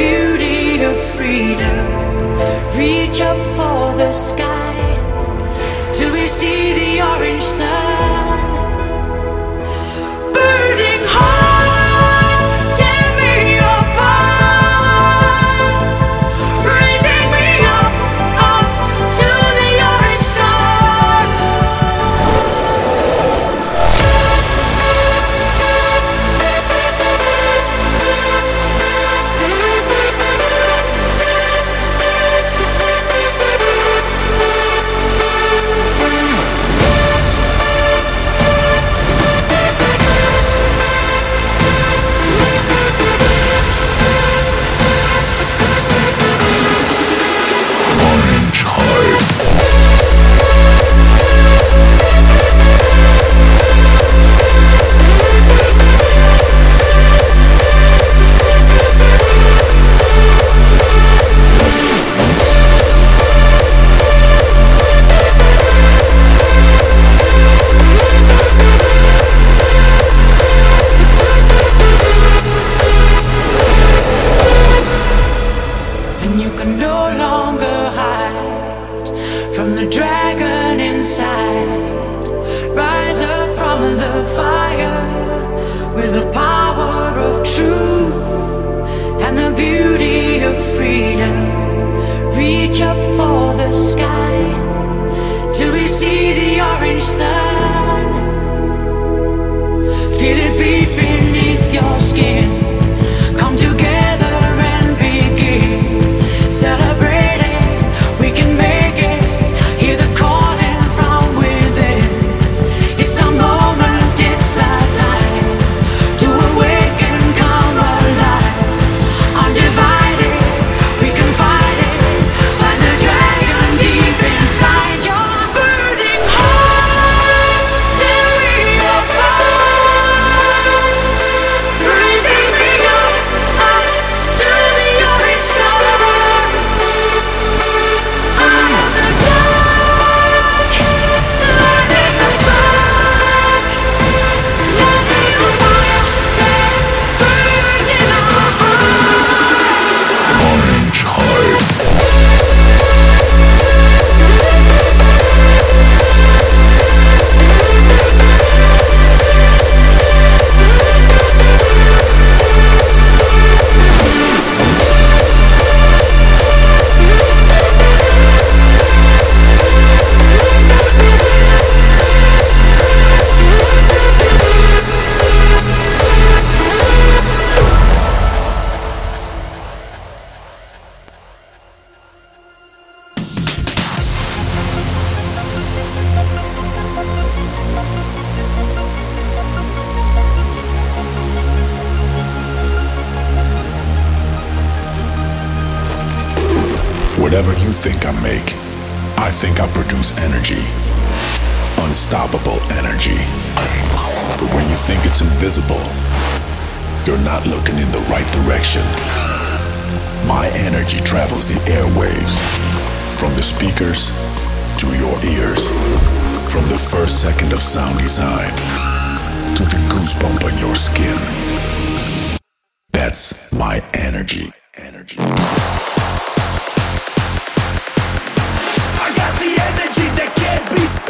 beauty of freedom. Reach up for the sky till we see the orange sun. travels the airwaves from the speakers to your ears. From the first second of sound design to the goosebump on your skin. That's my energy. energy. I got the energy that can't be stopped.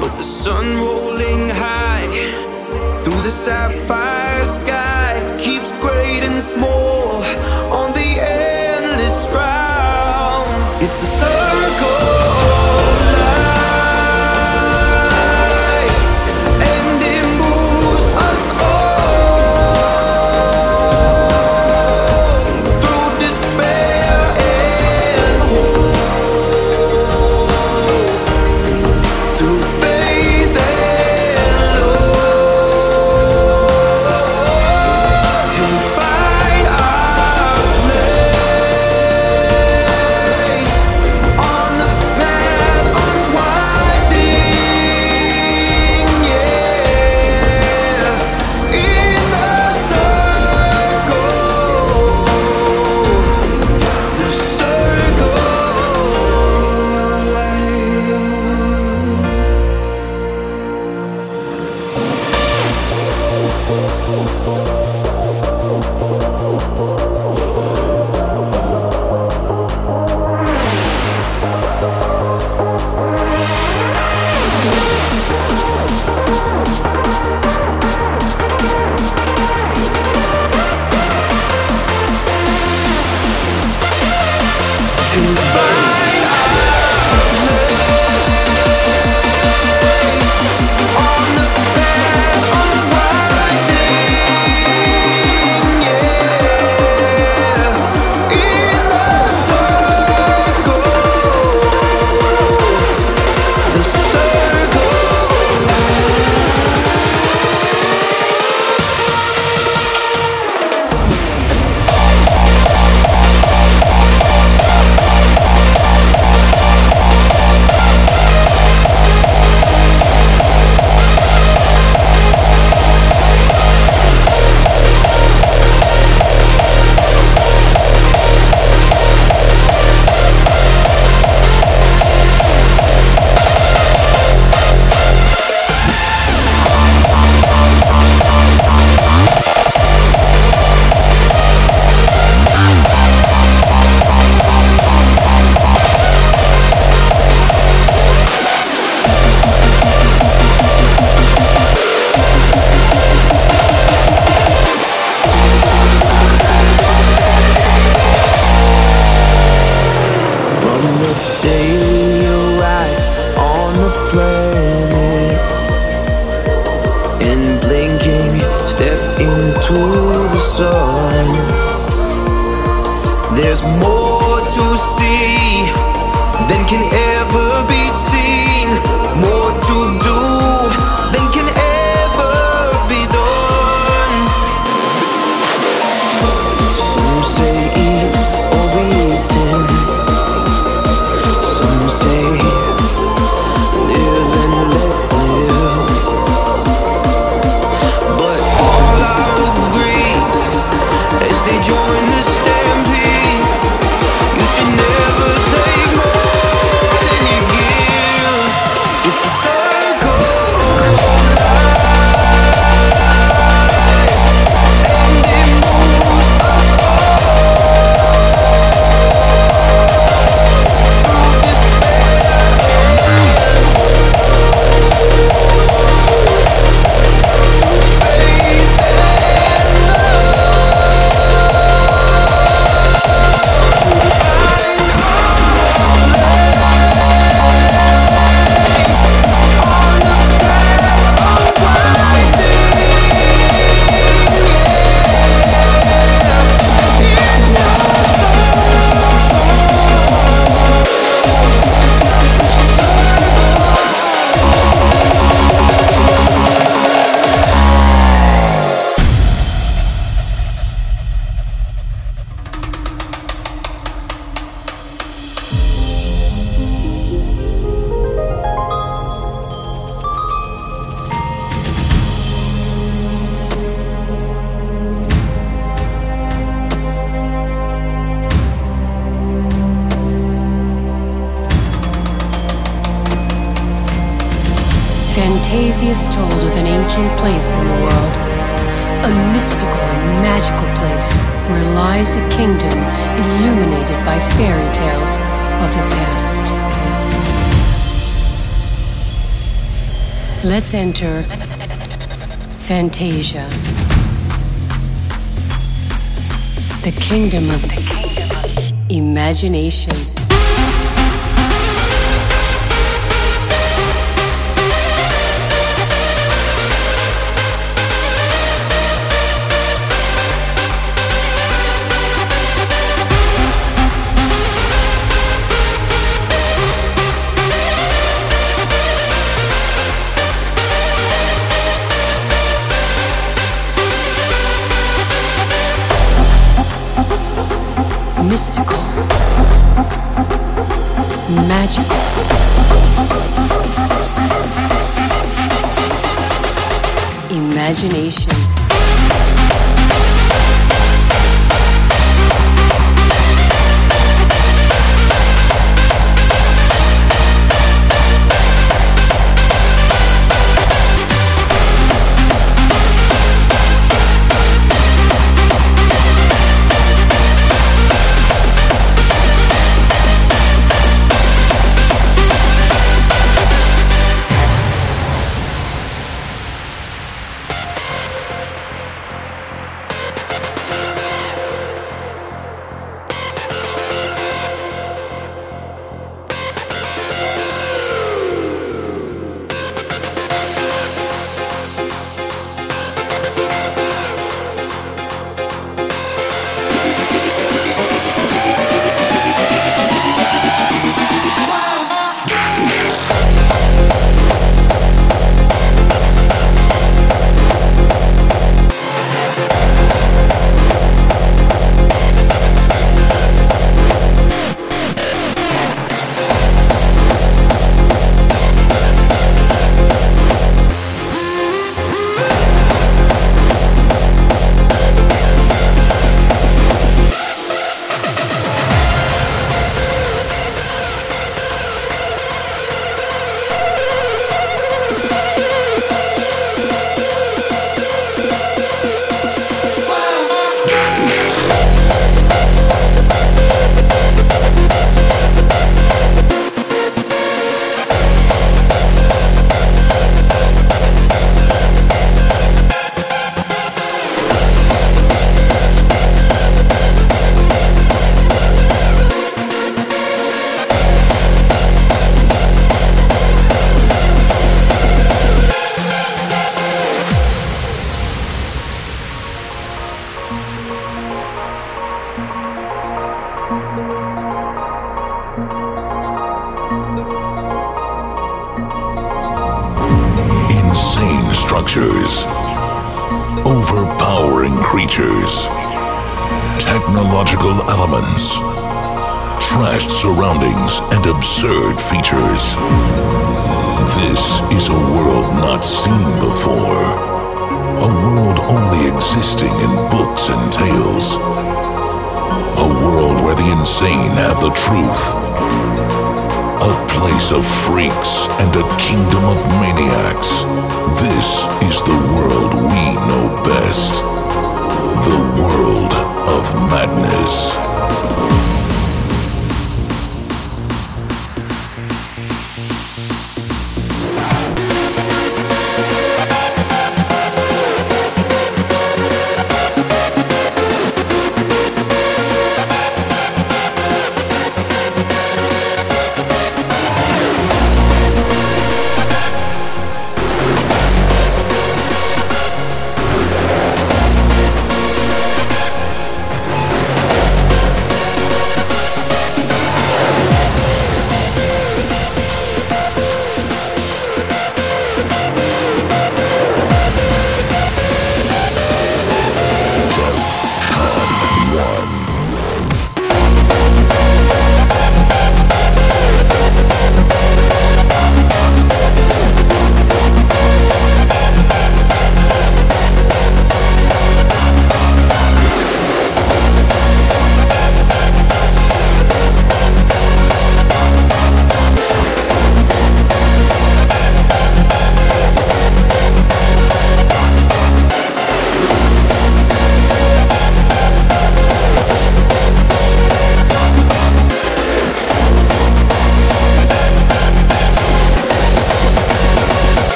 but the sun rolling high through the sapphire sky keeps great and small on the endless round. It's the sun.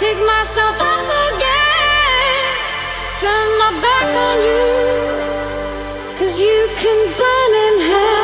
pick myself up again. Turn my back on you, cause you can burn in hell.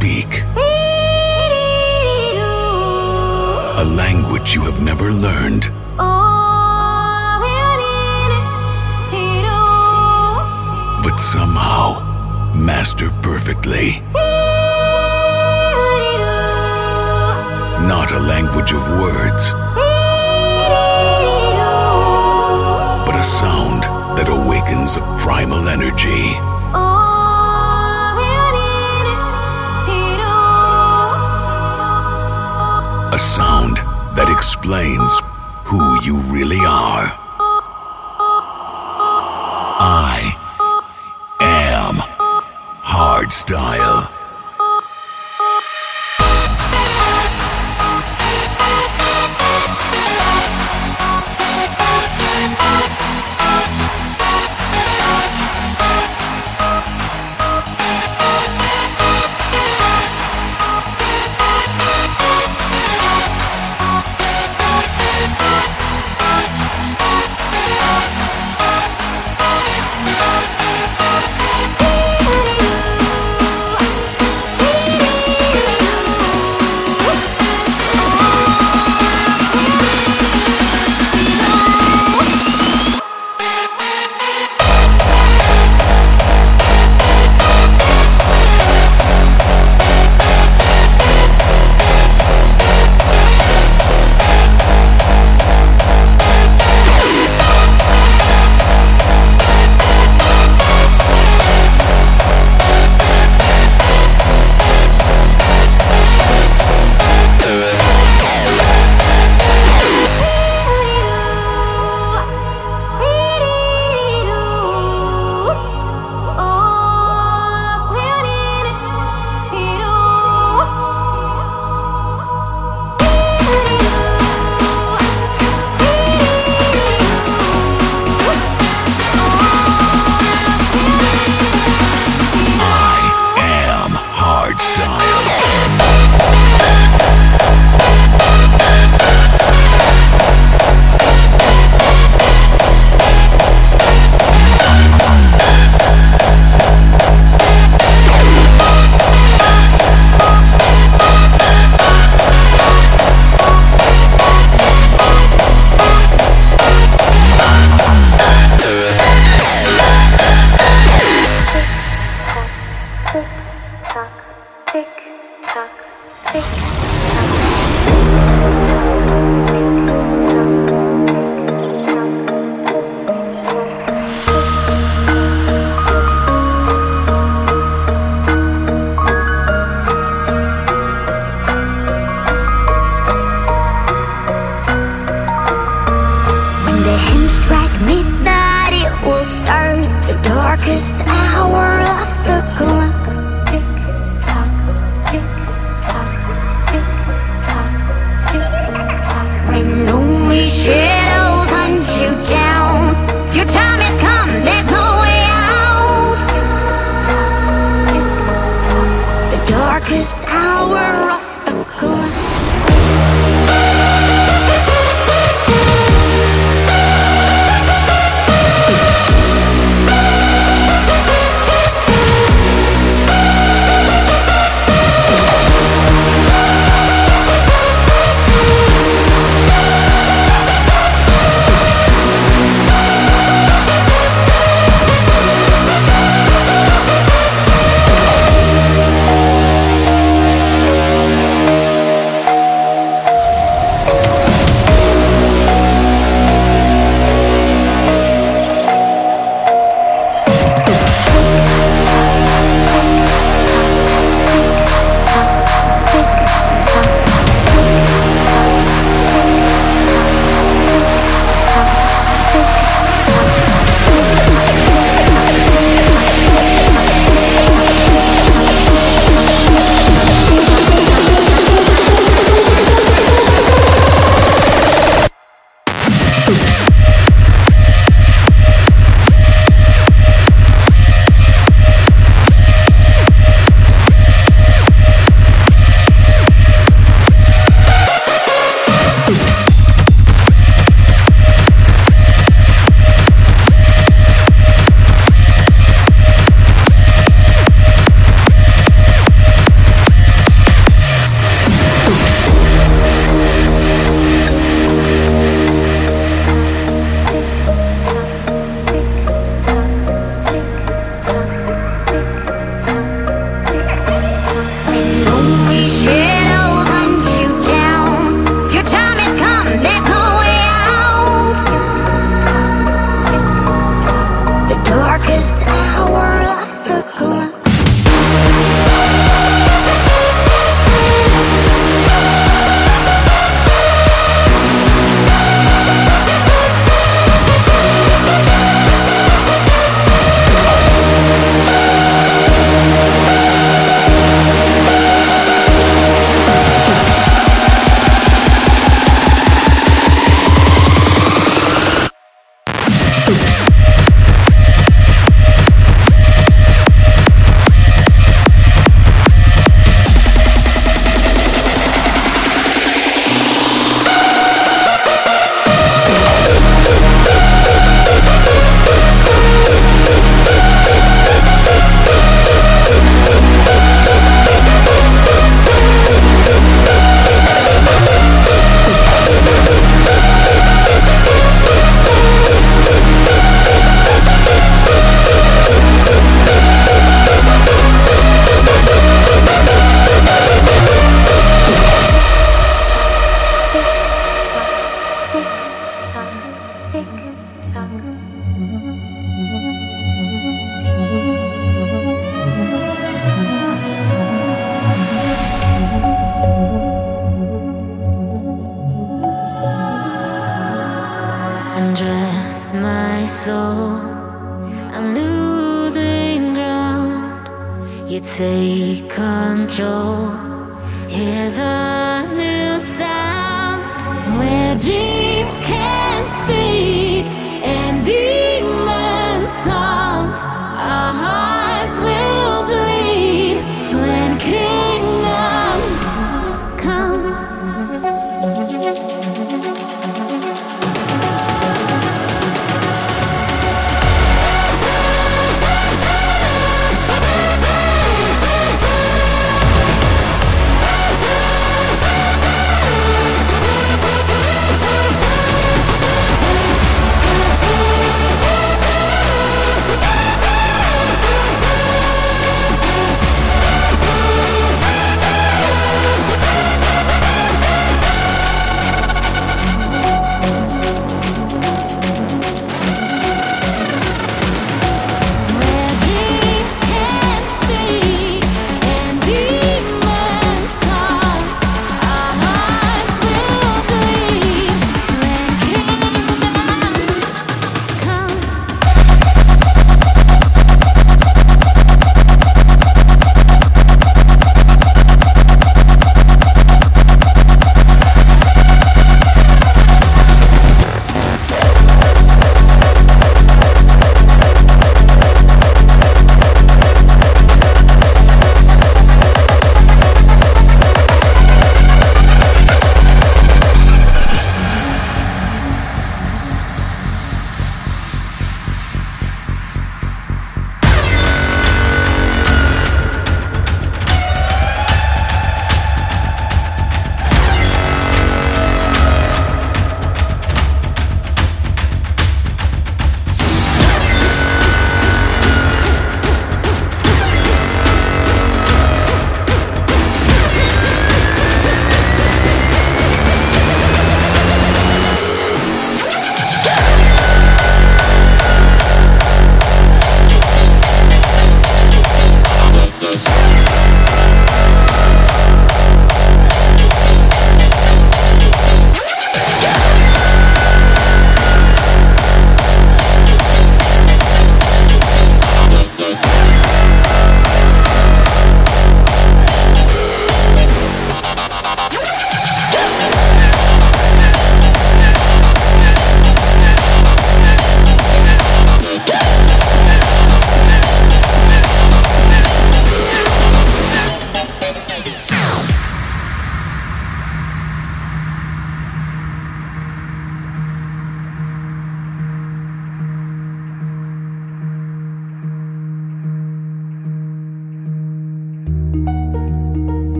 We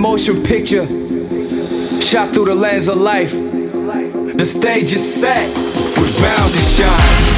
motion picture, shot through the lens of life. The stage is set, we're bound to shine.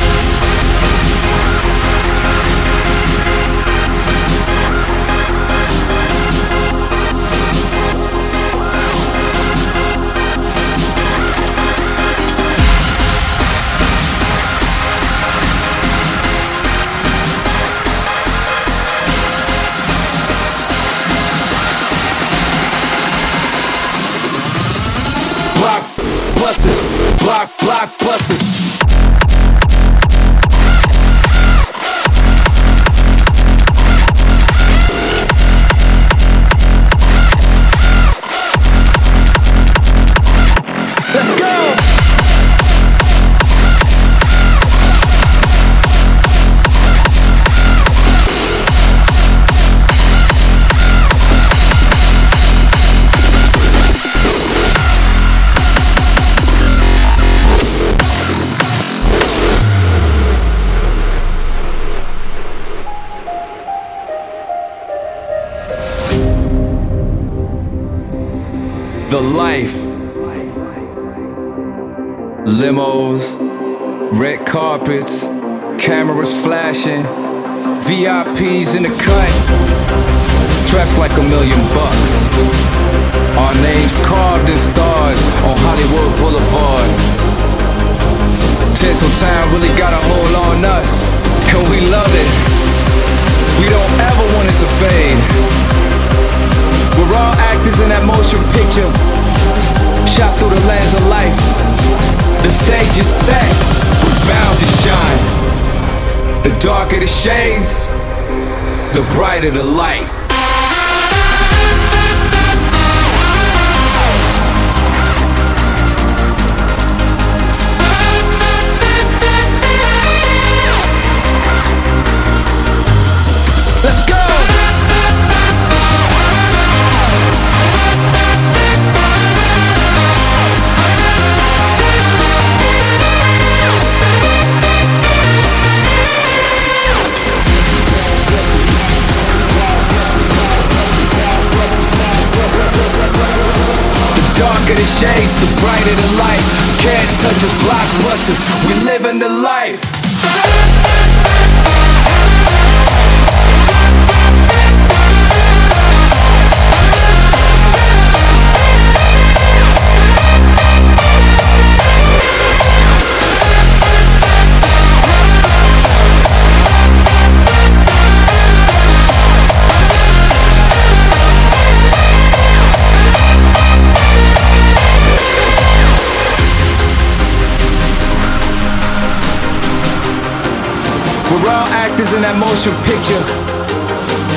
Limos, red carpets, cameras flashing, VIPs in the cut, dressed like a million bucks. Our names carved in stars on Hollywood Boulevard. Tinseltown really got a hold on us, and we love it. We don't ever want it to fade. We're all actors in that motion picture, shot through the lens of life. The stage is set, we're bound to shine. The darker the shades, the brighter the light. Shades, the brighter the light. Can't touch us blockbusters, we live in the life. Motion picture,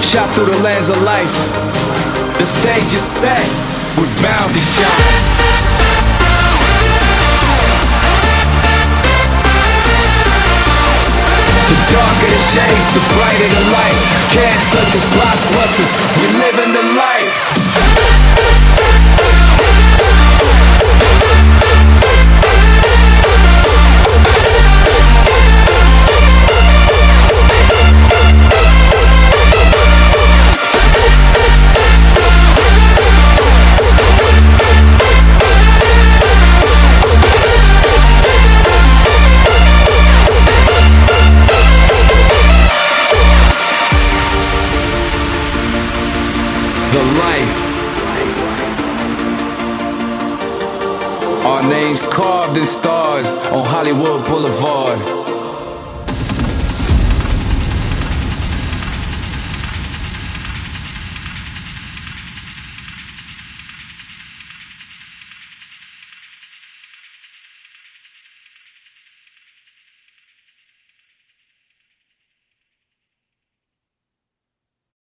shot through the lens of life. The stage is set, to shine. The darker the shades, the brighter the light. Can't touch us blockbusters, we live in the life.